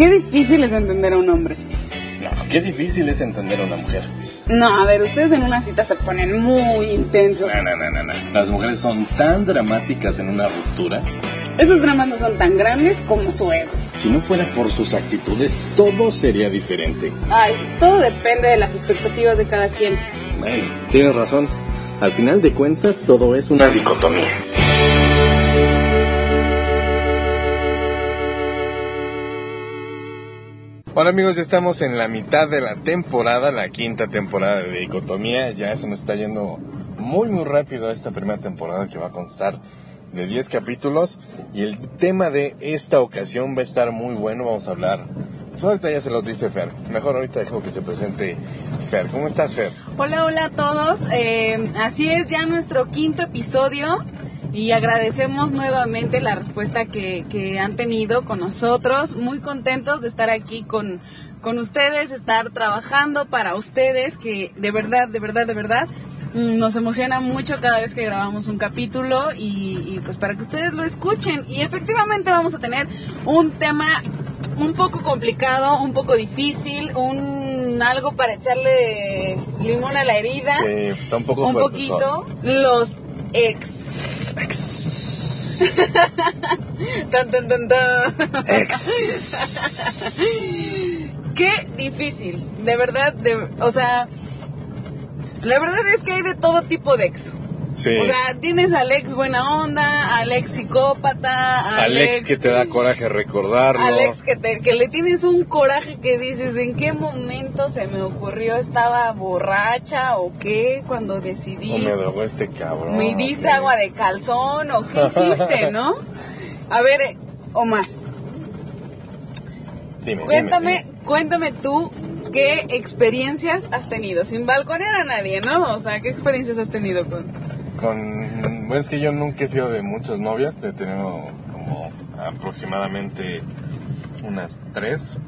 Qué difícil es entender a un hombre. No, qué difícil es entender a una mujer. No, a ver, ustedes en una cita se ponen muy intensos. No, no, no, no, no. Las mujeres son tan dramáticas en una ruptura. Esos dramas no son tan grandes como su ego. Si no fuera por sus actitudes, todo sería diferente. Ay, todo depende de las expectativas de cada quien. Bueno, tienes razón. Al final de cuentas, todo es una dicotomía. Hola amigos, ya estamos en la mitad de la temporada, la quinta temporada de Dicotomía. Ya se nos está yendo muy muy rápido esta primera temporada que va a constar de 10 capítulos. Y el tema de esta ocasión va a estar muy bueno. Vamos a hablar. Pues ahorita ya se los dice Fer. Mejor ahorita dejo que se presente Fer. ¿Cómo estás, Fer? Hola, hola a todos. Eh, así es ya nuestro quinto episodio y agradecemos nuevamente la respuesta que, que han tenido con nosotros. Muy contentos de estar aquí con, con ustedes, estar trabajando para ustedes, que de verdad, de verdad, de verdad mm, nos emociona mucho cada vez que grabamos un capítulo y, y, pues para que ustedes lo escuchen. Y efectivamente vamos a tener un tema un poco complicado, un poco difícil, un algo para echarle limón a la herida. Sí, está un poco Un fuerte, poquito. Los ex. Ex. Tan, tan, tan, tan. Ex. Qué difícil, de verdad, de, o sea, la verdad es que hay de todo tipo de ex. Sí. O sea, tienes al ex buena onda, al ex psicópata, al Alex que te da coraje recordarlo. Alex que, te, que le tienes un coraje que dices, ¿en qué momento se me ocurrió? ¿Estaba borracha o qué? Cuando decidí... O me drogó este cabrón. ¿Me diste Sí. agua de calzón o qué hiciste, no? A ver, Omar, Dime, cuéntame, dime, cuéntame tú qué experiencias has tenido, sin balconear a nadie, ¿no? O sea, ¿qué experiencias has tenido con...? Con... Bueno, es que yo nunca he sido de muchas novias. He tenido como aproximadamente unas tres.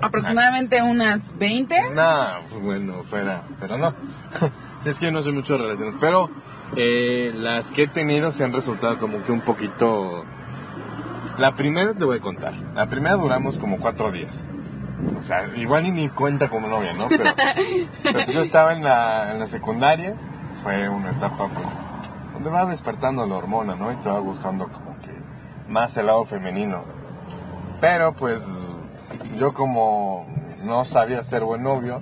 Aproximadamente unas 20. No, pues bueno, fuera. Pero no. sí, es que yo no soy mucho de relaciones. Pero eh, las que he tenido se han resultado como que un poquito... La primera te voy a contar. La primera duramos como cuatro días. O sea, igual ni cuenta como novia, ¿no? Pero, pero yo estaba en la, en la secundaria. Fue una etapa, pues, donde va despertando la hormona, ¿no? Y te va gustando como que más el lado femenino. Pero, pues, yo como no sabía ser buen novio,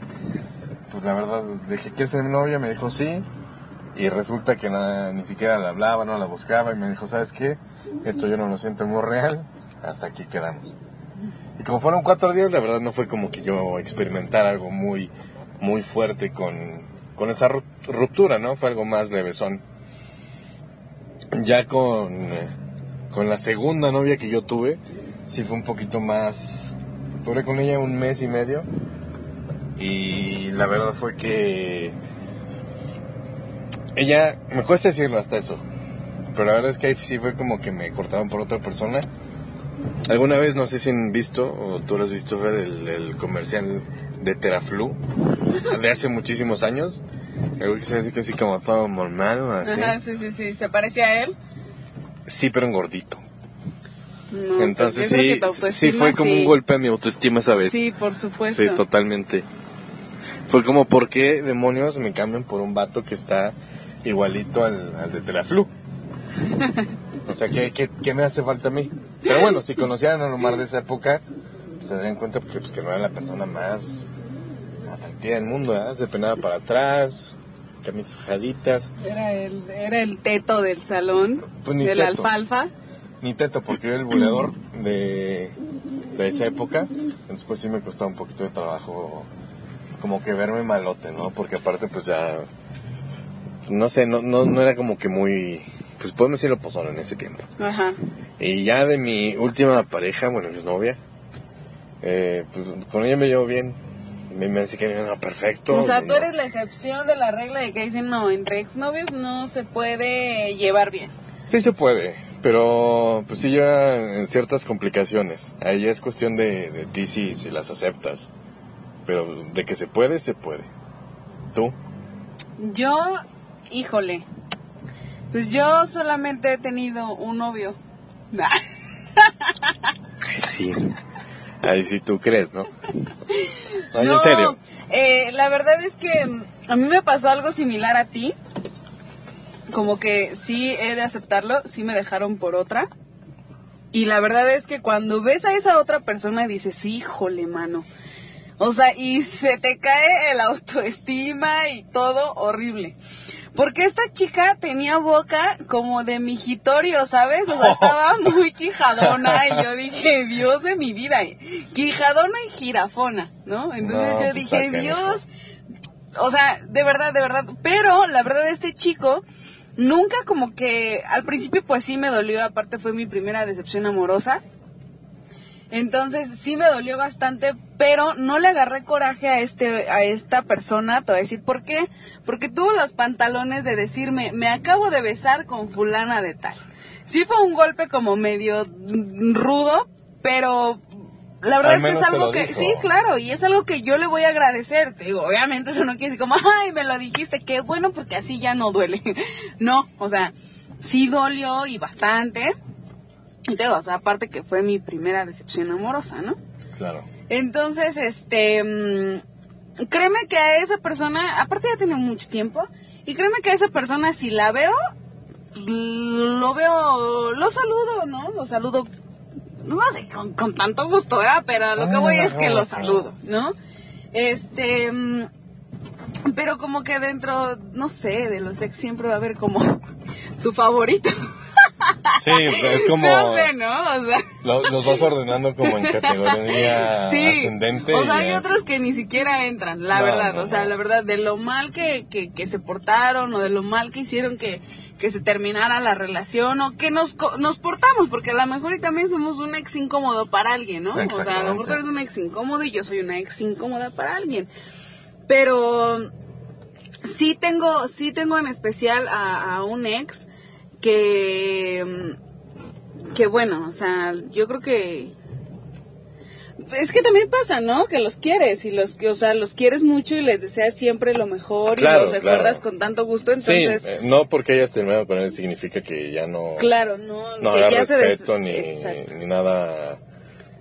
pues la verdad dije que ser mi novia, me dijo sí. Y resulta que nada, ni siquiera la hablaba, no la buscaba. Y me dijo, ¿sabes qué? Esto yo no lo siento muy real. Hasta aquí quedamos. Y como fueron cuatro días, la verdad no fue como que yo experimentara algo muy, muy fuerte con, con esa ru- ruptura, ¿no? Fue algo más levesón. Ya con, con la segunda novia que yo tuve, sí fue un poquito más... Duré con ella un mes y medio. Y la verdad fue que... Ella, me cuesta decirlo hasta eso. Pero la verdad es que ahí sí fue como que me cortaron por otra persona. ¿Alguna vez, no sé si han visto, o tú lo has visto ver el, el comercial de Teraflu, de hace muchísimos años? Algo que se dice así como todo normal, o así. Ajá, sí, sí, sí. ¿Se parecía a él? Sí, pero en gordito. No, Entonces sí, que sí fue como sí. un golpe a mi autoestima esa vez. Sí, por supuesto. Sí, totalmente. Fue como, ¿por qué demonios me cambian por un vato que está igualito al, al de Teraflu? o sea, ¿qué, qué, qué me hace falta a mí? Pero bueno, si conocieran a Omar de esa época, pues se darían cuenta porque, pues, que no era la persona más atractiva del mundo, ¿verdad? Se penaba para atrás, camisas fajaditas, Era el, era el teto del salón, Pues del teto. alfalfa. ni teto, porque yo era el buleador de, de esa época. Entonces, pues sí me costaba un poquito de trabajo, como que verme malote, ¿no? Porque aparte, pues ya, no sé, no, no, no era como que muy, pues podemos decirlo pozón en ese tiempo. Ajá. Y ya de mi última pareja, bueno, exnovia, eh, pues con ella me llevo bien. Me, me dice que no, perfecto. O sea, tú eres la excepción de la regla de que dicen, no, entre exnovios no se puede llevar bien. Sí se puede, pero pues sí lleva en ciertas complicaciones. Ahí es cuestión de, de ti si, si las aceptas. Pero de que se puede, se puede. ¿Tú? Yo, híjole, pues yo solamente he tenido un novio. Ay, sí. Ahí sí tú crees, ¿no? Ay, en serio. eh, la verdad es que mm, a mí me pasó algo similar a ti. Como que sí he de aceptarlo, sí me dejaron por otra. Y la verdad es que cuando ves a esa otra persona dices, híjole, mano. O sea, y se te cae el autoestima y todo horrible. Porque esta chica tenía boca como de mijitorio, ¿sabes? O sea, estaba muy quijadona y yo dije, Dios de mi vida, quijadona y jirafona, ¿no? Entonces No, yo pues, dije, Dios, o sea, de verdad, de verdad. Pero la verdad, este chico nunca como que al principio pues sí me dolió, aparte fue mi primera decepción amorosa. Entonces sí me dolió bastante, pero no le agarré coraje a este a esta persona, te voy a decir por qué, porque tuvo los pantalones de decirme, "Me acabo de besar con fulana de tal." Sí fue un golpe como medio rudo, pero la verdad Al es que es algo que dijo. sí, claro, y es algo que yo le voy a agradecer. Te digo, obviamente eso no quiere decir como, "Ay, me lo dijiste, qué bueno porque así ya no duele." no, o sea, sí dolió y bastante. Te digo, o sea, aparte que fue mi primera decepción amorosa, ¿no? Claro. Entonces, este, mm, créeme que a esa persona, aparte ya tiene mucho tiempo, y créeme que a esa persona si la veo, pues, lo veo, lo saludo, ¿no? Lo saludo, no sé, con, con tanto gusto, ¿verdad? Pero lo que voy es que lo saludo, ¿no? Este, mm, pero como que dentro, no sé, de los ex siempre va a haber como tu favorito. Sí, es como... No sé, ¿no? O sea... lo- los vas ordenando como en categoría sí. ascendente. O sea, hay es- otros que ni siquiera entran, la No, verdad. no, o sea, la verdad, de lo mal que, que, que se portaron o de lo mal que hicieron que, que se terminara la relación o que nos, nos portamos, porque a lo mejor y también somos un ex incómodo para alguien, ¿no? O sea, a lo mejor tú eres un ex incómodo y yo soy una ex incómoda para alguien. Pero sí tengo, sí tengo en especial a, a un ex que, mm, que bueno, o sea, yo creo que es que también pasa, ¿no? Que los quieres y los que, o sea, los quieres mucho y les deseas siempre lo mejor Claro, y los recuerdas claro. con tanto gusto, Sí, entonces, eh, no porque hayas terminado con él significa que ya no... claro, no, no que haga ya se des- respeto ni, ni nada.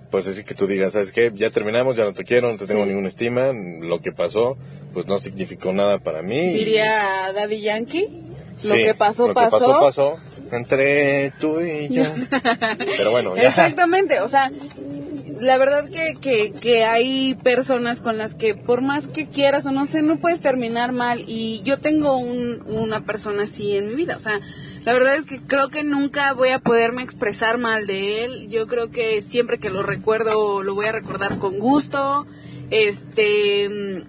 Pues así que tú digas, ¿sabes qué? Ya terminamos, ya no te quiero, no te tengo Sí. ninguna estima. Lo que pasó, pues no significó nada para mí. y- Diría Daddy Yankee, lo que pasó, lo que pasó. pasó, pasó. Entre tú y yo. Pero bueno, ya. Exactamente, o sea, la verdad que, que, que hay personas con las que por más que quieras o no sé, no puedes terminar mal y yo tengo un, una persona así en mi vida, o sea, la verdad es que creo que nunca voy a poderme expresar mal de él, yo creo que siempre que lo recuerdo lo voy a recordar con gusto, este...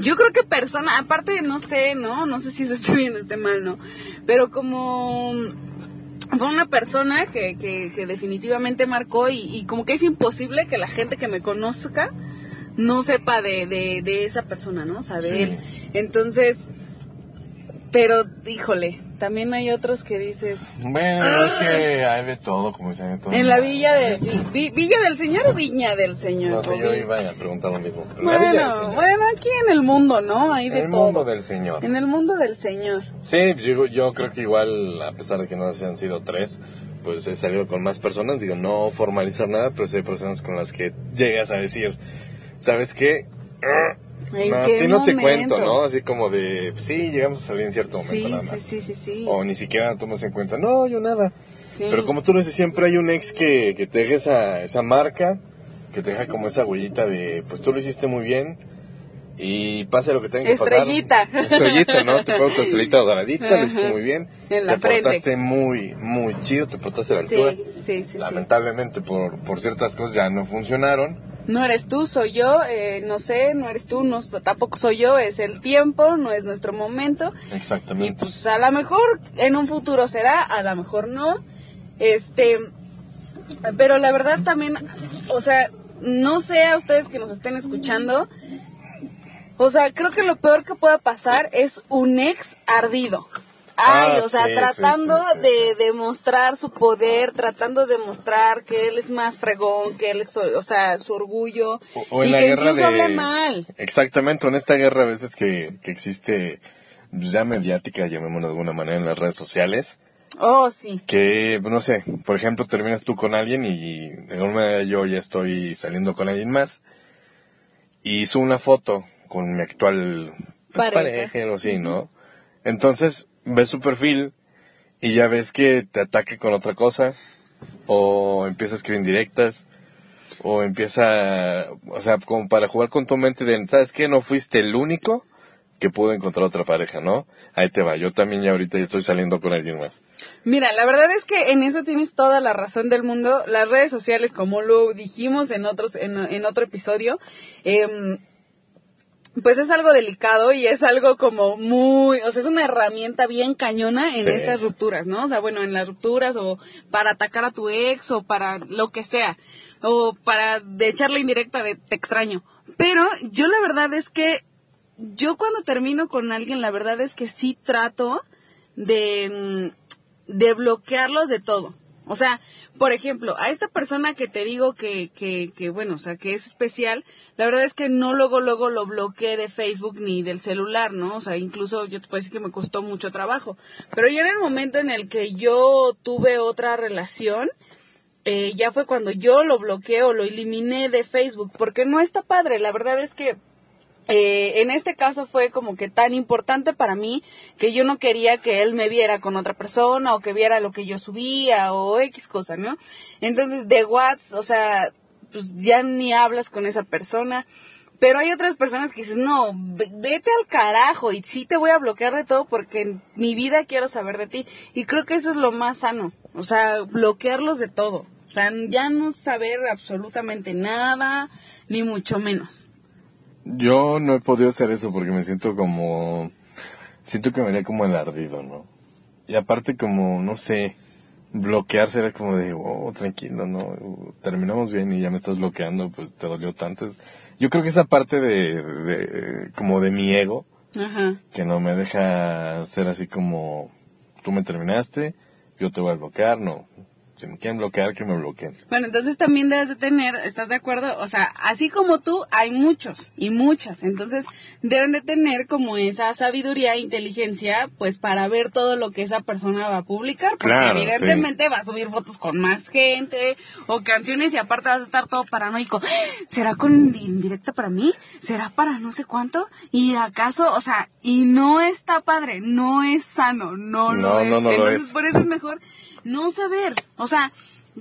Yo creo que persona, aparte no sé, ¿no? No sé si eso esté bien o esté mal, ¿no? Pero como fue una persona que, que, que definitivamente marcó y, y como que es imposible que la gente que me conozca no sepa de, de, de esa persona, ¿no? O sea, de Sí. él. Entonces, pero híjole, también hay otros que dices, Bueno, es que hay de todo, como dicen. de todo. en la villa de, Vi- Villa del Señor o Viña del Señor. No sé, yo iba a preguntar lo mismo. Bueno, bueno, aquí en el mundo, ¿no? Hay de el todo. mundo del Señor. En el mundo del Señor. Sí, yo, yo creo que igual, a pesar de que no han sido tres, pues he salido con más personas. Digo, no formalizar nada, pero sí hay personas con las que llegas a decir, ¿sabes qué? ¿En No, a qué ti no te cuento, ¿no? Así como de, sí, llegamos a salir en cierto momento Sí, nada sí, más. sí, sí, sí. O ni siquiera tomas en cuenta, no, yo nada. Sí. Pero como tú lo dices, siempre hay un ex que, que te deja esa, esa marca, que te deja como esa huellita de, pues tú lo hiciste muy bien y pase lo que tenga que pasar. Estrellita. Estrellita, ¿no? Te pongo tu estrellita doradita, lo hiciste muy bien. En la te frente. portaste muy, muy chido, te portaste a la altura. sí, sí, sí. Lamentablemente por, por ciertas cosas ya no funcionaron. No eres tú, soy yo, eh, no sé, no eres tú, no, tampoco soy yo, es el tiempo, no es nuestro momento. Y Exactamente. pues a lo mejor en un futuro será, a lo mejor no. Este, pero la verdad también, o sea, no sé a ustedes que nos estén escuchando, o sea, creo que lo peor que pueda pasar es un ex ardido. Ay, Ah, o sea, sí, tratando sí, sí, sí, de demostrar su poder, tratando de demostrar que él es más fregón, que él es, o sea, su orgullo. O, o en y la que guerra incluso de... habla mal. Exactamente, en esta guerra a veces que, que existe pues, ya mediática, llamémoslo de alguna manera, en las redes sociales. Oh, sí. Que, no sé, por ejemplo, terminas tú con alguien y de alguna manera yo ya estoy saliendo con alguien más y hizo una foto con mi actual pues, Pareja. o así, ¿no? Entonces ves su perfil y ya ves que te ataque con otra cosa o empieza a escribir indirectas o empieza, o sea, como para jugar con tu mente de, ¿sabes qué? No fuiste el único que pudo encontrar otra pareja, ¿no? Ahí te va, yo también ya ahorita estoy saliendo con alguien más. Mira, la verdad es que en eso tienes toda la razón del mundo. Las redes sociales, como lo dijimos en otros, en, en otro episodio, em, pues es algo delicado y es algo como muy, o sea, es una herramienta bien cañona en Sí. estas rupturas, ¿no? O sea, bueno, en las rupturas o para atacar a tu ex o para lo que sea, o para de echarle indirecta de te extraño. Pero yo la verdad es que yo cuando termino con alguien, la verdad es que sí trato de, mm, de bloquearlos de todo. O sea, por ejemplo, a esta persona que te digo que, que, que, bueno, o sea, que es especial, la verdad es que no luego, luego lo bloqueé de Facebook ni del celular, ¿no? O sea, incluso yo te puedo decir que me costó mucho trabajo. Pero ya en el momento en el que yo tuve otra relación, eh, ya fue cuando yo lo bloqueé o lo eliminé de Facebook, porque no está padre. La verdad es que eh, en este caso fue como que tan importante para mí que yo no quería que él me viera con otra persona o que viera lo que yo subía o X cosa, ¿no? Entonces de WhatsApp, o sea, pues ya ni hablas con esa persona. Pero hay otras personas que dices, no, ve- vete al carajo y sí te voy a bloquear de todo porque en mi vida quiero saber de ti. Y creo que eso es lo más sano, o sea, bloquearlos de todo. O sea, ya no saber absolutamente nada, ni mucho menos. Yo no he podido hacer eso porque me siento como, siento que me haría como el ardido, ¿no? Y aparte como, no sé, bloquearse era como de, oh, tranquilo, ¿no? Terminamos bien y ya me estás bloqueando, pues te dolió tanto. Es- yo creo que esa parte de, de, como de mi ego, Ajá. que no me deja ser así como, tú me terminaste, yo te voy a bloquear, no. Si me quieren bloquear, que me bloqueen. Bueno, entonces también debes de tener, ¿estás de acuerdo? O sea, así como tú, hay muchos y muchas. Entonces, deben de tener como esa sabiduría e inteligencia, pues para ver todo lo que esa persona va a publicar. Porque Claro, evidentemente va a subir fotos con más gente o canciones y aparte vas a estar todo paranoico. ¿Será con indirecta para mí? ¿Será para no sé cuánto? ¿Y acaso, o sea, y no está padre, no es sano, no, lo No, es. no, no lo Entonces, es. por eso es mejor no saber. O sea,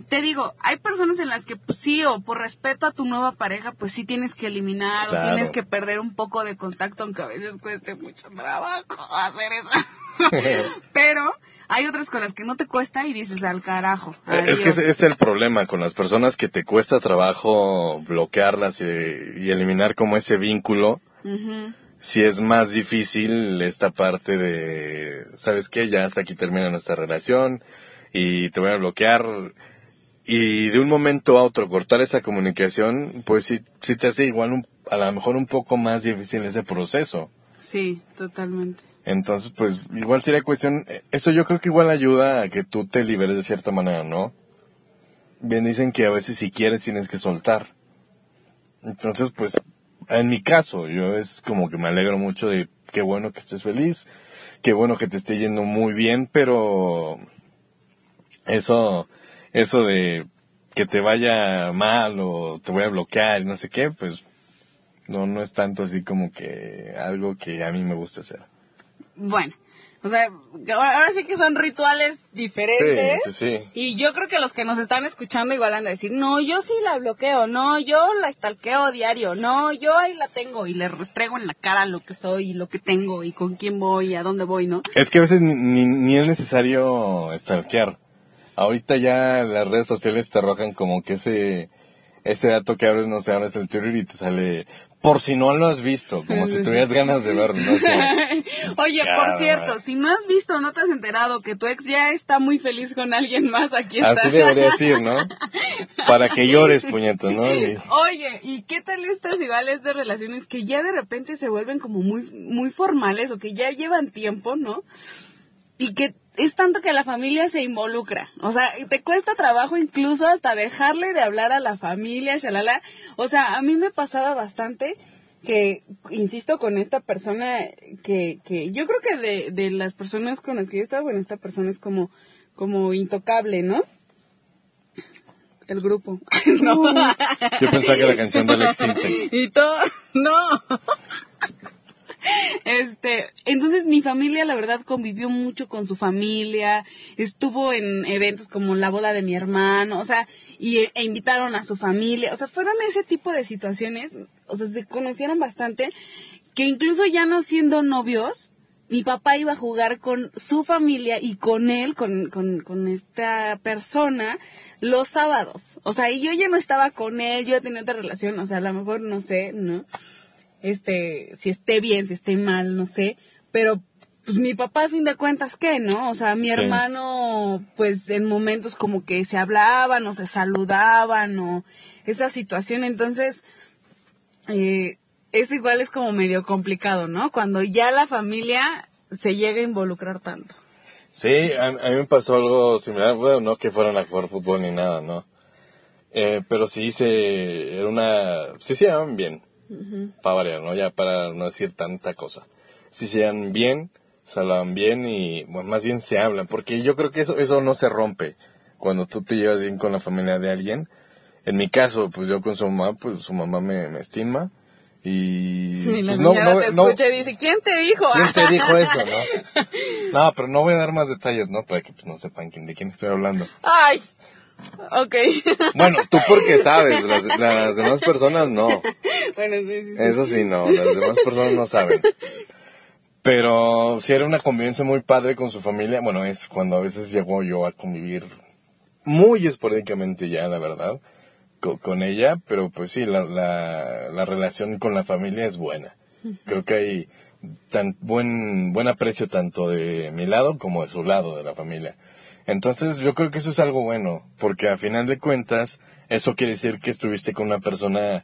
te digo, hay personas en las que pues, sí, o por respeto a tu nueva pareja, pues sí tienes que eliminar Claro. o tienes que perder un poco de contacto, aunque a veces cueste mucho trabajo hacer eso. Pero hay otras con las que no te cuesta y dices al carajo. Eh, Es que adiós". ese es el problema con las personas que te cuesta trabajo bloquearlas y, y eliminar como ese vínculo. Si es más difícil esta parte de, ¿sabes qué? Ya hasta aquí termina nuestra relación y te voy a bloquear. Y de un momento a otro cortar esa comunicación, pues sí, sí te hace igual un- a lo mejor un poco más difícil ese proceso. Sí, totalmente. Entonces, pues igual sería cuestión, eso yo creo que igual ayuda a que tú te liberes de cierta manera, ¿no? Bien dicen que a veces si quieres tienes que soltar. Entonces, pues, en mi caso, yo es como que me alegro mucho de qué bueno que estés feliz, qué bueno que te esté yendo muy bien, pero eso, eso de que te vaya mal o te voy a bloquear y no sé qué, pues no, no es tanto así como que algo que a mí me gusta hacer. Bueno, o sea, ahora, ahora sí que son rituales diferentes. Sí, sí, sí. Y yo creo que los que nos están escuchando igual han de decir, no, yo sí la bloqueo, no, yo la stalkeo diario, no, yo ahí la tengo y le restrego en la cara lo que soy y lo que tengo y con quién voy y a dónde voy, ¿no? Es que a veces ni, ni, ni es necesario stalkear. Ahorita ya las redes sociales te arrojan como que ese, ese dato que abres, no sé, abres el Twitter y te sale, por si no lo has visto, como si tuvieras ganas de verlo, ¿no? Como, Oye, por cierto, si no has visto no te has enterado que tu ex ya está muy feliz con alguien más, aquí está. así debería decir, ¿no? Para que llores, puñetas, ¿no? Y- Oye, ¿y qué tal estas iguales de relaciones que ya de repente se vuelven como muy, muy formales o que ya llevan tiempo, ¿no? Y que es tanto que la familia se involucra. O sea, te cuesta trabajo incluso hasta dejarle de hablar a la familia, shalala. O sea, a mí me pasaba bastante que, insisto, con esta persona que, que yo creo que de, de las personas con las que yo estaba, bueno, esta persona es como, como intocable, ¿no? El grupo. no. Yo pensaba que la canción de Alex Sintek. y todo, no. Este, entonces mi familia la verdad convivió mucho con su familia, estuvo en eventos como la boda de mi hermano, o sea, y e, invitaron a su familia, o sea, fueron ese tipo de situaciones, o sea, se conocieron bastante, que incluso ya no siendo novios, mi papá iba a jugar con su familia y con él, con, con, con esta persona, los sábados. O sea, y yo ya no estaba con él, yo tenía otra relación, o sea, a lo mejor no sé, ¿no? Este, si esté bien, si esté mal, no sé, pero pues mi papá a fin de cuentas, ¿qué, no? O sea, mi hermano, pues en momentos como que se hablaban o se saludaban o esa situación, entonces, eh, eso igual es como medio complicado, ¿no? Cuando ya la familia se llega a involucrar tanto. Sí, a, mí me pasó algo similar, bueno, no que fueran a jugar fútbol ni nada, ¿no? Eh, pero sí se, era una, sí se llaman bien, para variar, ¿no? Ya para no decir tanta cosa. Si se dan bien, se hablan bien y bueno, más bien se hablan, porque yo creo que eso, eso no se rompe cuando tú te llevas bien con la familia de alguien. En mi caso, pues yo con su mamá, pues su mamá me, estima. Y, y la pues, no, no, te escucha y dice, ¿quién te dijo? ¿Quién te dijo eso, no? No, pero no voy a dar más detalles, ¿no? Para que pues, no sepan quién, de quién estoy hablando. Ay, Ok. Bueno, tú porque sabes, las, las demás personas no. Bueno, sí, sí, Eso sí, no, las demás personas no saben. Pero si era una convivencia muy padre con su familia, bueno, es cuando a veces llego yo a convivir muy esporádicamente ya, la verdad, con, ella, pero pues sí, la, la, la, relación con la familia es buena. Creo que hay tan buen, buen aprecio tanto de mi lado como de su lado de la familia. Entonces yo creo que eso es algo bueno, porque a final de cuentas eso quiere decir que estuviste con una persona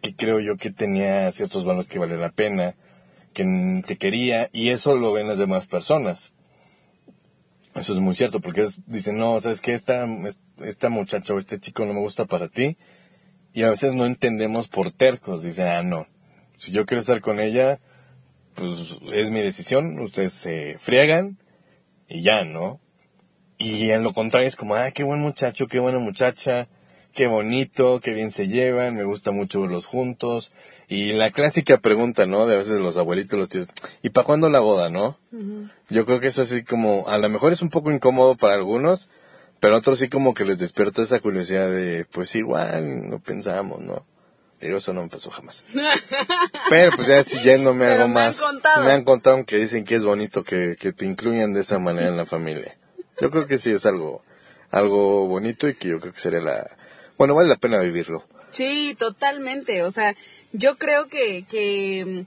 que creo yo que tenía ciertos valores que vale la pena, que te quería, y eso lo ven las demás personas. Eso es muy cierto, porque dicen, no, sabes que esta, esta muchacha o este chico no me gusta para ti, y a veces no entendemos por tercos, dicen, ah, no, si yo quiero estar con ella, pues es mi decisión, ustedes se friegan, y ya, ¿no? Y en lo contrario es como, ah, qué buen muchacho, qué buena muchacha, qué bonito, qué bien se llevan, me gusta mucho verlos juntos. Y la clásica pregunta, ¿no? De a veces los abuelitos, los tíos, ¿y para cuándo la boda, no? Yo creo que es así como, a lo mejor es un poco incómodo para algunos, pero otros sí como que les despierta esa curiosidad de, pues igual, no pensamos, ¿no? Digo, eso no me pasó jamás. pero pues ya siguiéndome algo más, me han contado que dicen que es bonito que, que te incluyan de esa manera en la familia. Yo creo que sí es algo, algo bonito y que yo creo que sería la, bueno, vale la pena vivirlo. Sí, totalmente. O sea, yo creo que, que mm,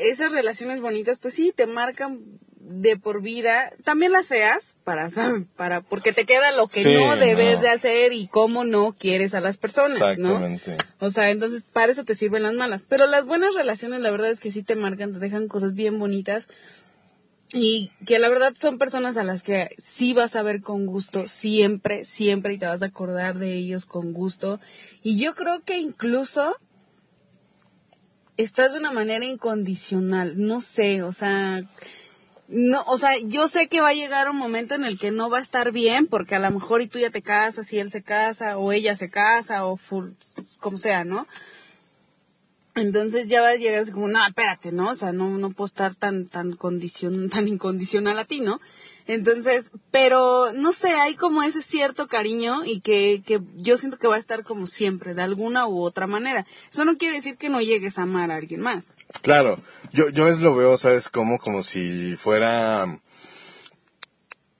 esas relaciones bonitas, pues sí, te marcan de por vida, también las feas, para, para, porque te queda lo que no debes de hacer y cómo no quieres a las personas, Exactamente. O sea, entonces para eso te sirven las malas. Pero las buenas relaciones, la verdad es que sí te marcan, te dejan cosas bien bonitas y que la verdad son personas a las que sí vas a ver con gusto siempre, siempre y te vas a acordar de ellos con gusto. Y yo creo que incluso estás de una manera incondicional, no sé, o sea, no, o sea, yo sé que va a llegar un momento en el que no va a estar bien, porque a lo mejor y tú ya te casas y él se casa, o ella se casa, o full, como sea, ¿no? Entonces ya va a llegar así como, no, espérate, ¿no? O sea, no, no puedo estar tan, tan condicion, tan incondicional a ti, ¿no? Entonces, pero no sé, hay como ese cierto cariño y que, que yo siento que va a estar como siempre, de alguna u otra manera. Eso no quiere decir que no llegues a amar a alguien más. Claro, yo, yo es lo veo, ¿sabes? Como, como si fuera,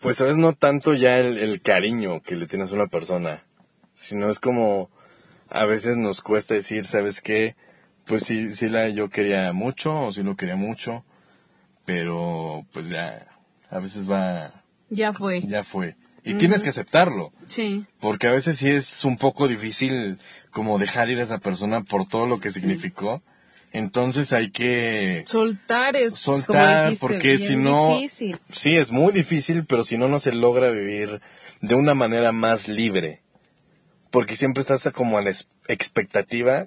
pues, ¿sabes? No tanto ya el, el cariño que le tienes a una persona, sino es como, a veces nos cuesta decir, ¿sabes qué? Pues sí, sí la yo quería mucho, o sí lo quería mucho, pero pues ya, a veces va... Ya fue. Ya fue. Y tienes que aceptarlo. Sí. Porque a veces sí es un poco difícil como dejar ir a esa persona por todo lo que significó. Entonces hay que... Soltar es... Soltar, porque si no... Difícil. Sí, es muy difícil, pero si no, no se logra vivir de una manera más libre. Porque siempre estás como a la expectativa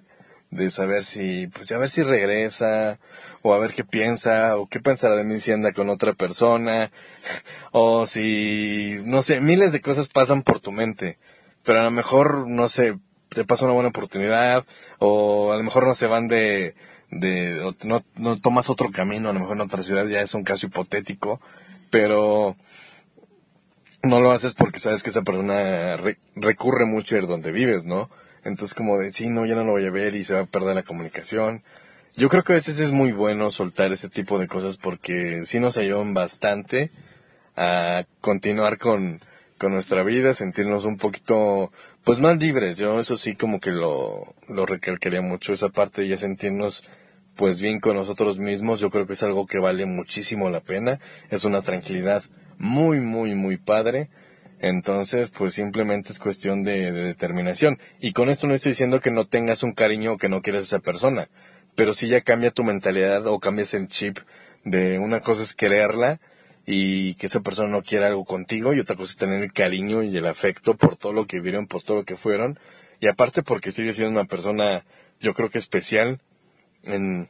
de saber si, pues a ver si regresa, o a ver qué piensa, o qué pensará de mí si anda con otra persona, o si, no sé, miles de cosas pasan por tu mente, pero a lo mejor, no sé, te pasa una buena oportunidad, o a lo mejor no se van de, de, o no, no tomas otro camino, a lo mejor en otra ciudad ya es un caso hipotético, pero no lo haces porque sabes que esa persona recurre mucho a ir donde vives, ¿no? Entonces como de, sí, no, ya no lo voy a ver y se va a perder la comunicación. Yo creo que a veces es muy bueno soltar ese tipo de cosas porque sí nos ayudan bastante a continuar con, con nuestra vida, sentirnos un poquito, pues más libres. Yo eso sí como que lo, lo recalcaría mucho, esa parte de ya sentirnos pues bien con nosotros mismos. Yo creo que es algo que vale muchísimo la pena. Es una tranquilidad muy, muy, muy padre. Entonces, pues simplemente es cuestión de, determinación. Y con esto no estoy diciendo que no tengas un cariño o que no quieras a esa persona, pero si ya cambia tu mentalidad o cambias el chip de una cosa es quererla y que esa persona no quiera algo contigo y otra cosa es tener el cariño y el afecto por todo lo que vivieron, por todo lo que fueron. Y aparte porque sigue siendo una persona, yo creo que especial en,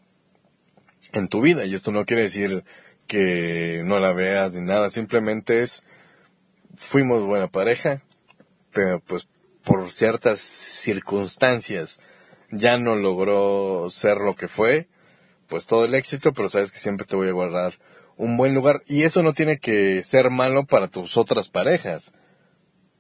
en tu vida. Y esto no quiere decir que no la veas ni nada, simplemente es fuimos buena pareja, pero pues por ciertas circunstancias ya no logró ser lo que fue, pues todo el éxito, pero sabes que siempre te voy a guardar un buen lugar y eso no tiene que ser malo para tus otras parejas,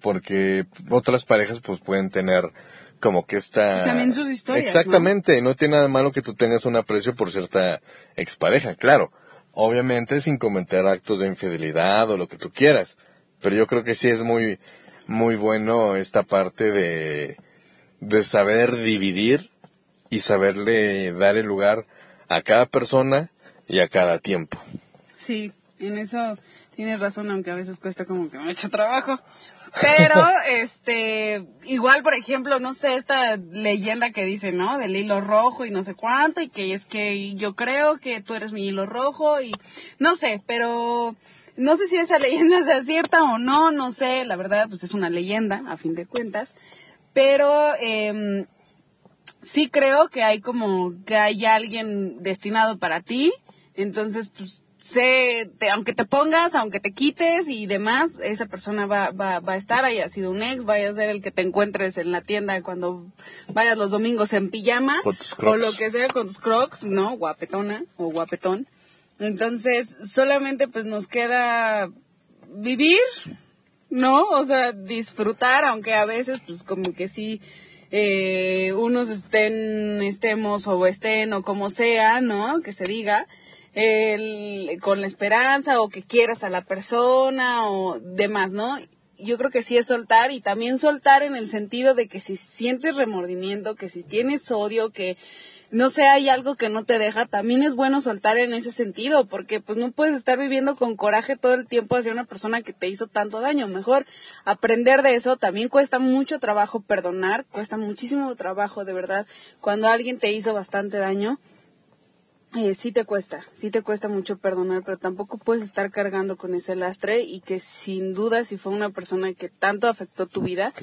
porque otras parejas pues pueden tener como que esta... También sus historias. Exactamente, ¿no? tiene nada malo que tú tengas un aprecio por cierta expareja, claro. Obviamente sin cometer actos de infidelidad o lo que tú quieras. Pero yo creo que sí es muy, muy bueno esta parte de, de saber dividir y saberle dar el lugar a cada persona y a cada tiempo. Sí, en eso tienes razón, aunque a veces cuesta como que mucho trabajo. Pero, este, igual, por ejemplo, no sé, esta leyenda que dice, ¿no? Del hilo rojo y no sé cuánto, y que es que yo creo que tú eres mi hilo rojo, y no sé, pero no sé si esa leyenda sea cierta o no, no sé, la verdad, pues es una leyenda, a fin de cuentas. Pero eh, sí creo que hay como que hay alguien destinado para ti. Entonces, pues sé, te, aunque te pongas, aunque te quites y demás, esa persona va, va, va a estar, haya sido un ex, vaya a ser el que te encuentres en la tienda cuando vayas los domingos en pijama. O lo que sea con tus crocs, ¿no? Guapetona o guapetón. Entonces, solamente pues nos queda vivir, ¿no? O sea, disfrutar, aunque a veces pues como que sí eh, unos estén, estemos o estén o como sea, ¿no? Que se diga, el, con la esperanza o que quieras a la persona o demás, ¿no? Yo creo que sí es soltar y también soltar en el sentido de que si sientes remordimiento, que si tienes odio, que no sé, hay algo que no te deja, también es bueno soltar en ese sentido, porque pues no puedes estar viviendo con coraje todo el tiempo hacia una persona que te hizo tanto daño. Mejor aprender de eso, también cuesta mucho trabajo perdonar, cuesta muchísimo trabajo, de verdad, cuando alguien te hizo bastante daño. Eh, sí te cuesta, sí te cuesta mucho perdonar, pero tampoco puedes estar cargando con ese lastre y que sin duda si fue una persona que tanto afectó tu vida,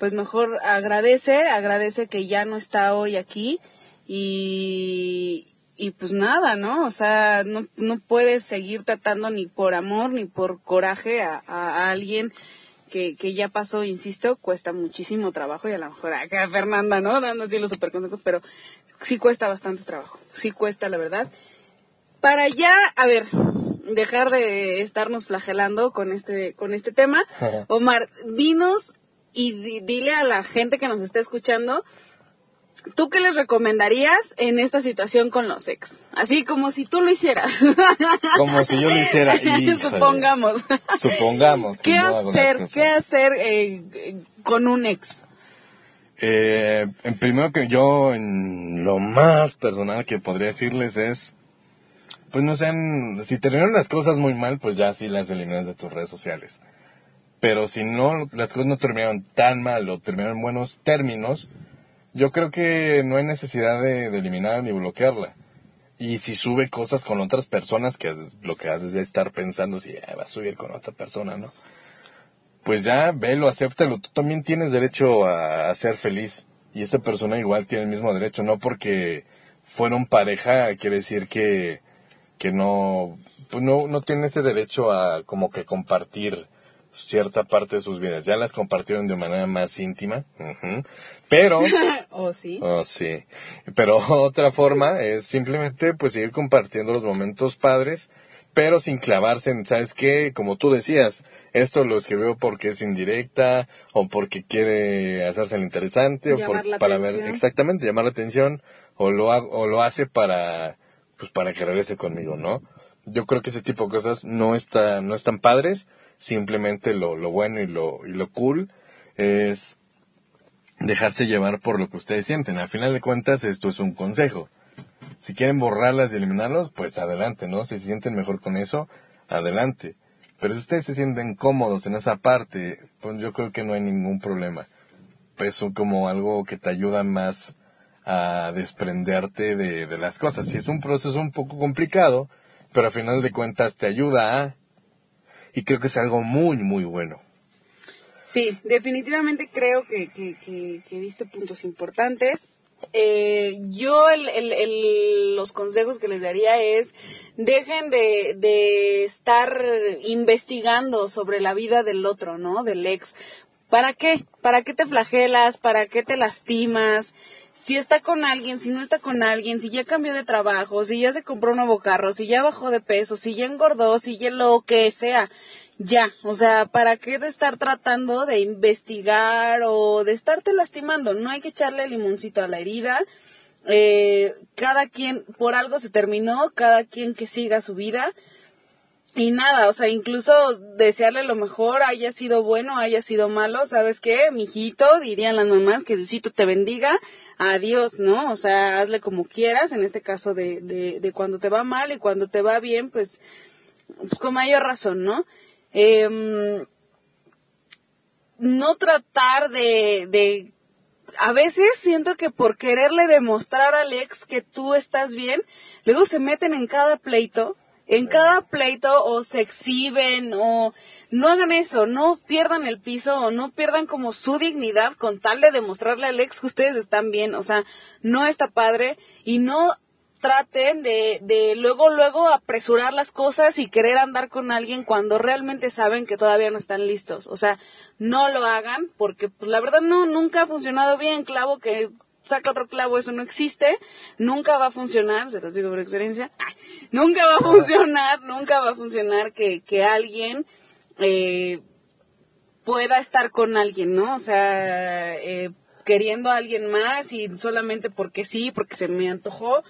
pues mejor agradece, agradece que ya no está hoy aquí y, y pues nada, ¿no? O sea, no, no puedes seguir tratando ni por amor ni por coraje a, a, alguien que, que ya pasó, insisto, cuesta muchísimo trabajo y a lo mejor acá Fernanda, ¿no? Dando así los super consejos, pero sí cuesta bastante trabajo, sí cuesta, la verdad. Para ya, a ver, dejar de estarnos flagelando con este, con este tema, Omar, dinos y dile a la gente que nos está escuchando, ¿Tú qué les recomendarías en esta situación con los ex? Así como si tú lo hicieras. Como si yo lo hiciera. Supongamos. Supongamos. ¿Qué hacer, ¿Qué hacer eh, con un ex? Eh, en primero que yo, en lo más personal que podría decirles es, pues no sean, si terminaron las cosas muy mal, pues ya sí las eliminas de tus redes sociales. Pero si no, las cosas no terminaron tan mal o terminaron en buenos términos, yo creo que no hay necesidad de, eliminar ni bloquearla. Y si sube cosas con otras personas, que lo que haces es estar pensando si va a subir con otra persona, ¿no? Pues ya, velo, acéptalo. Tú también tienes derecho a, ser feliz. y esa persona igual tiene el mismo derecho, no porque fueron pareja quiere decir que, que no, pues no, no tiene ese derecho a como que compartir cierta parte de sus vidas. Ya las compartieron de manera más íntima, pero ¿O sí? Oh, sí. Pero otra forma es simplemente pues seguir compartiendo los momentos padres, pero sin clavarse en, ¿sabes qué? Como tú decías, esto lo escribió porque es indirecta o porque quiere hacerse el interesante o por- la para ver exactamente llamar la atención o lo o lo hace para pues para que regrese conmigo, ¿no? Yo creo que ese tipo de cosas no está no están padres, simplemente lo lo bueno y lo y lo cool es dejarse llevar por lo que ustedes sienten. Al final de cuentas, esto es un consejo. Si quieren borrarlas y eliminarlos, pues adelante, ¿no? Si se sienten mejor con eso, adelante. Pero si ustedes se sienten cómodos en esa parte, pues yo creo que no hay ningún problema. Pues es como algo que te ayuda más a desprenderte de, de las cosas. Si es un proceso un poco complicado, pero al final de cuentas te ayuda a... Y creo que es algo muy, muy bueno. Sí, definitivamente creo que, que, que, que diste puntos importantes. Eh, yo el, el- el- los consejos que les daría es dejen de, de estar investigando sobre la vida del otro, ¿no? Del ex. ¿Para qué? ¿Para qué te flagelas? ¿Para qué te lastimas? Si está con alguien, si no está con alguien, si ya cambió de trabajo, si ya se compró un nuevo carro, si ya bajó de peso, si ya engordó, si ya lo que sea. Ya, o sea, ¿para qué de estar tratando de investigar o de estarte lastimando? No hay que echarle limoncito a la herida. Eh, cada quien, por algo se terminó, cada quien que siga su vida. Y nada, o sea, incluso desearle lo mejor, haya sido bueno, haya sido malo, ¿sabes qué? Mijito, dirían las mamás, que Diosito te bendiga, adiós, ¿no? O sea, hazle como quieras, en este caso de, de, cuando te va mal y cuando te va bien, pues, pues con mayor razón, ¿no? Em, no tratar de, de a veces siento que por quererle demostrar al ex que tú estás bien, luego se meten en cada pleito, en cada pleito o se exhiben o no hagan eso, no pierdan el piso o no pierdan como su dignidad con tal de demostrarle al ex que ustedes están bien, o sea, no está padre y no traten de, de luego, luego apresurar las cosas y querer andar con alguien cuando realmente saben que todavía no están listos. O sea, no lo hagan porque pues, la verdad no, nunca ha funcionado bien. Clavo que saca otro clavo, eso no existe. Nunca va a funcionar, se los digo por experiencia. Nunca va a funcionar, nunca va a funcionar que, que alguien eh, pueda estar con alguien, ¿no? O sea, eh, queriendo a alguien más y solamente porque sí, porque se me antojó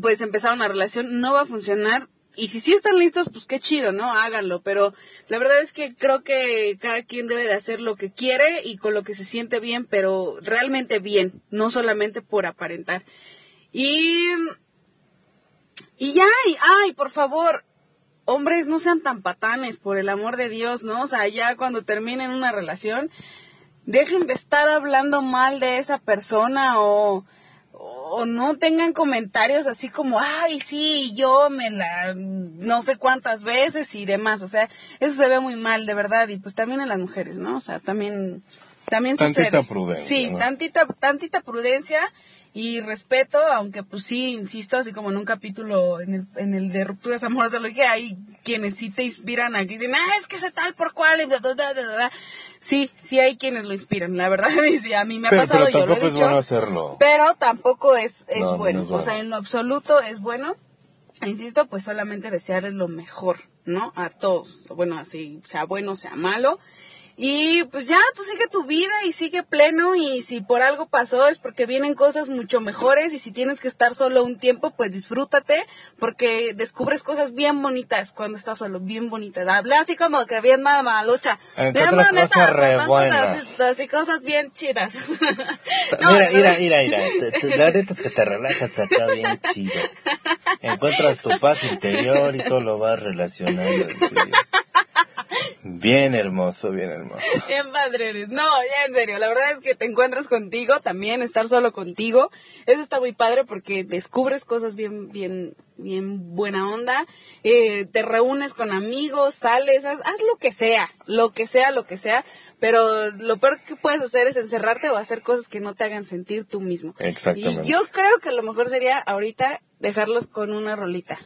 pues empezar una relación no va a funcionar. Y si sí están listos, pues qué chido, ¿no? Háganlo. Pero la verdad es que creo que cada quien debe de hacer lo que quiere y con lo que se siente bien, pero realmente bien, no solamente por aparentar. Y, y ya, y, ay, por favor, hombres, no sean tan patanes, por el amor de Dios, ¿no? O sea, ya cuando terminen una relación, dejen de estar hablando mal de esa persona o, o no tengan comentarios así como, ay, sí, yo me la no sé cuántas veces y demás. O sea, eso se ve muy mal, de verdad. Y pues también en las mujeres, ¿no? O sea, también, también Tantita sucede. prudencia, Sí, ¿no? tantita, tantita prudencia y respeto, aunque pues sí, insisto, así como en un capítulo en el, en el de rupturas amorosas, lo dije, hay quienes sí te inspiran aquí, dicen, ah, es que ese tal por cual, y da, da, da, da, da". sí, sí hay quienes lo inspiran, la verdad, y sí, a mí me ha Pero, pasado, pero yo lo he tampoco es dicho, bueno hacerlo. pero tampoco es, es No, no bueno. es bueno. O sea, en lo absoluto es bueno. Insisto, pues solamente desearles lo mejor, ¿no? A todos. Bueno, así sea bueno, sea malo. Y pues ya, tú sigue tu vida y sigue pleno y si por algo pasó es porque vienen cosas mucho mejores y si tienes que estar solo un tiempo, pues disfrútate porque descubres cosas bien bonitas cuando estás solo, bien bonitas. Habla así como que bien mamalucha. Encuentras Bien bonitas, cosas re buenas. así- cosas bien chidas. No, mira, mira, mira, mira. La neta es que te relajas acá bien chido. Encuentras tu paz interior y todo lo vas relacionando. serio. Bien hermoso, bien hermoso. Bien padre eres. No, ya en serio, la verdad es que te encuentras contigo también, estar solo contigo. Eso está muy padre porque descubres cosas bien, bien, bien buena onda. Eh, te reúnes con amigos, sales, haz, haz lo que sea, lo que sea, lo que sea. Pero lo peor que puedes hacer es encerrarte o hacer cosas que no te hagan sentir tú mismo. Exactamente. Y yo creo que lo mejor sería ahorita dejarlos con una rolita.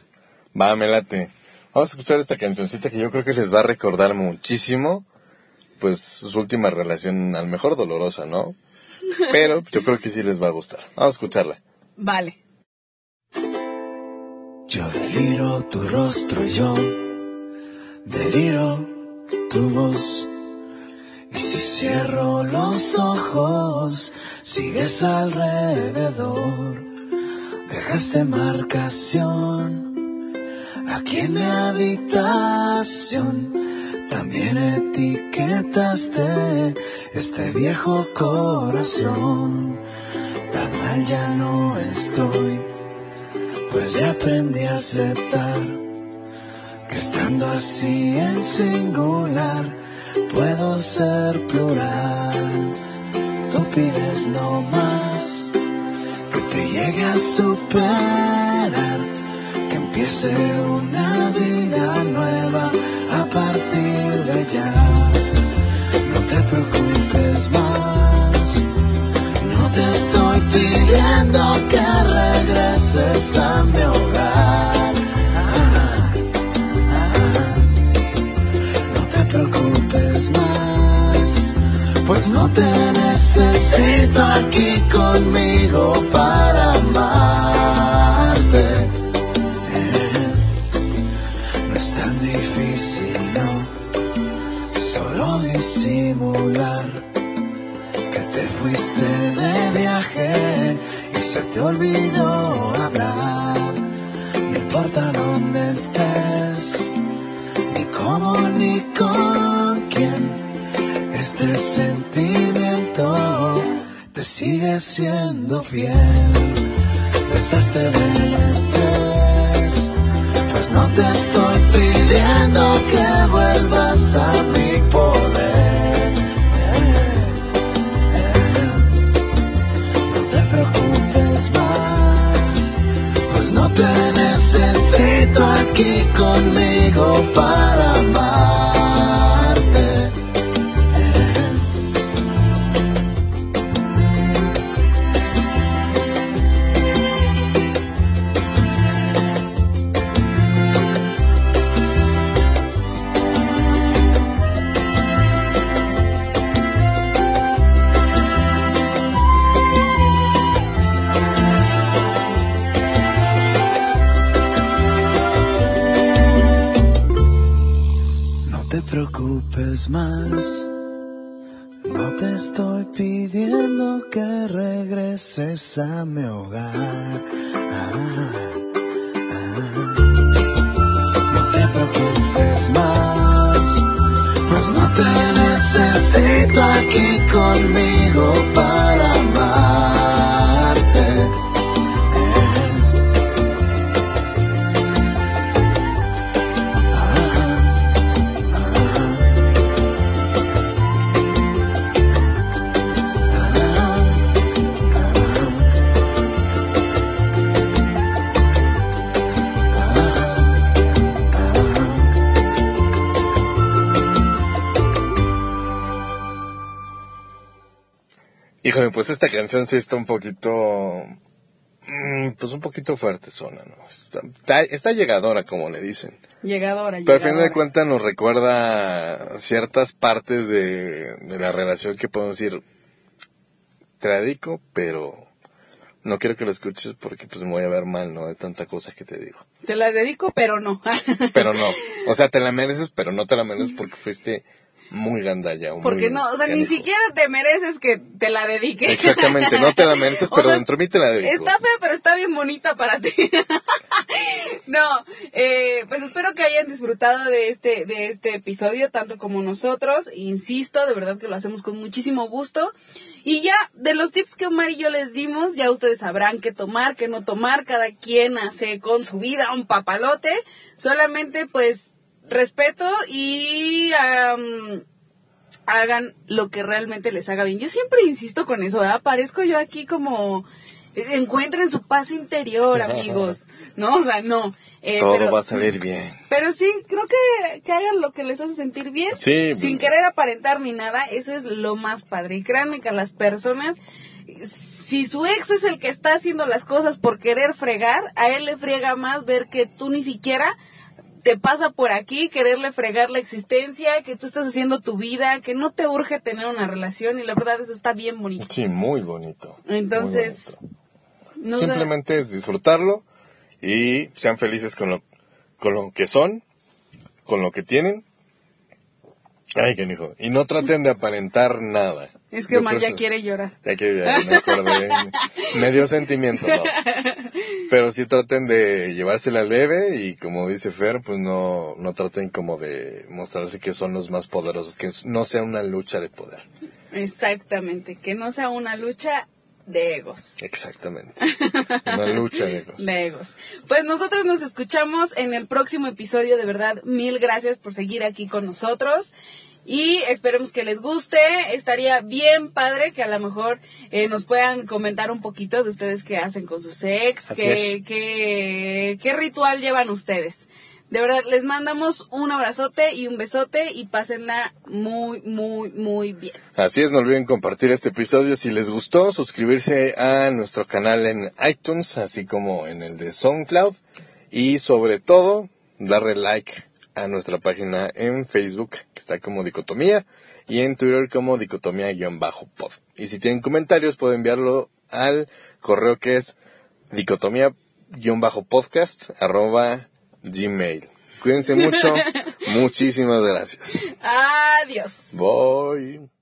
Va, me late. Vamos a escuchar esta cancioncita que yo creo que les va a recordar muchísimo, pues, su última relación, a lo mejor dolorosa, ¿no? Pero yo creo que sí les va a gustar. Vamos a escucharla. Vale. Yo deliro tu rostro y yo deliro tu voz. Y si cierro los ojos, sigues alrededor. Dejaste marcación aquí en mi habitación. También etiquetaste este viejo corazón. Tan mal ya no estoy, pues ya aprendí a aceptar que estando así en singular puedo ser plural. Tú pides no más que te llegue a superar, empiece una vida nueva a partir de ya. No te preocupes más, no te estoy pidiendo que regreses a mi hogar. No te preocupes más, pues no te necesito aquí conmigo para amarte. Siendo fiel. Besaste del estrés, pues no te estoy Híjole, pues esta canción sí está un poquito, mm, pues un poquito fuerte zona, ¿no? Está, está llegadora, como le dicen. Llegadora, Pero al fin de cuentas nos recuerda ciertas partes de, de la relación que podemos decir, te la dedico, pero no quiero que lo escuches porque pues me voy a ver mal, ¿no? De tanta cosa que te digo. Te la dedico, pero no. Pero no, o sea, te la mereces, pero no te la mereces porque fuiste muy gandalla. o Porque muy no, o sea, ni siquiera te mereces que te la dedique. Exactamente, no te la mereces, O pero sea, dentro de mí te la dedico. Está fea, pero está bien bonita para ti. no, eh, pues espero que hayan disfrutado de este, de este episodio, tanto como nosotros. Insisto, de verdad que lo hacemos con muchísimo gusto. Y ya, de los tips que Omar y yo les dimos, ya ustedes sabrán qué tomar, qué no tomar. Cada quien hace con su vida un papalote. Solamente, pues, respeto y hagan lo que realmente les haga bien. Yo siempre insisto con eso, ¿verdad? Parezco yo aquí como encuentren su paz interior, amigos. No, o sea, no. Eh, Todo pero, va a salir bien. pero sí, creo que, que hagan lo que les hace sentir bien. Sí. Sin querer aparentar ni nada, eso es lo más padre. Y créanme que a las personas, si su ex es el que está haciendo las cosas por querer fregar, a él le friega más ver que tú ni siquiera te pasa por aquí, quererle fregar la existencia, que tú estás haciendo tu vida, que no te urge tener una relación y la verdad eso está bien bonito. Sí, muy bonito. muy Entonces, bonito. no da- Simplemente es disfrutarlo y sean felices con lo, con lo que son, con lo que tienen. Ay, qué hijo. Y no traten de aparentar nada. es que Omar ya quiere llorar. Ya me acordé. me dio sentimiento, ¿no? Pero sí traten de llevársela leve y como dice Fer, pues no, no traten como de mostrarse que son los más poderosos, que no sea una lucha de poder. Exactamente, que no sea una lucha de egos. Exactamente. Una lucha de egos. De egos. Pues nosotros nos escuchamos en el próximo episodio. De verdad, mil gracias por seguir aquí con nosotros. Y esperemos que les guste. Estaría bien padre que a lo mejor eh, nos puedan comentar un poquito de ustedes qué hacen con sus ex, qué, qué, qué ritual llevan ustedes. De verdad, les mandamos un abrazote y un besote y pásenla muy, muy, muy bien. Así es, no olviden compartir este episodio si les gustó, suscribirse a nuestro canal en iTunes, así como en el de SoundCloud y sobre todo darle like a nuestra página en Facebook, que está como Dicotomía, y en Twitter como Dicotomía-pod. Y si tienen comentarios pueden enviarlo al correo que es dicotomía-podcast arroba gmail. Cuídense mucho, muchísimas gracias. Adiós. Bye.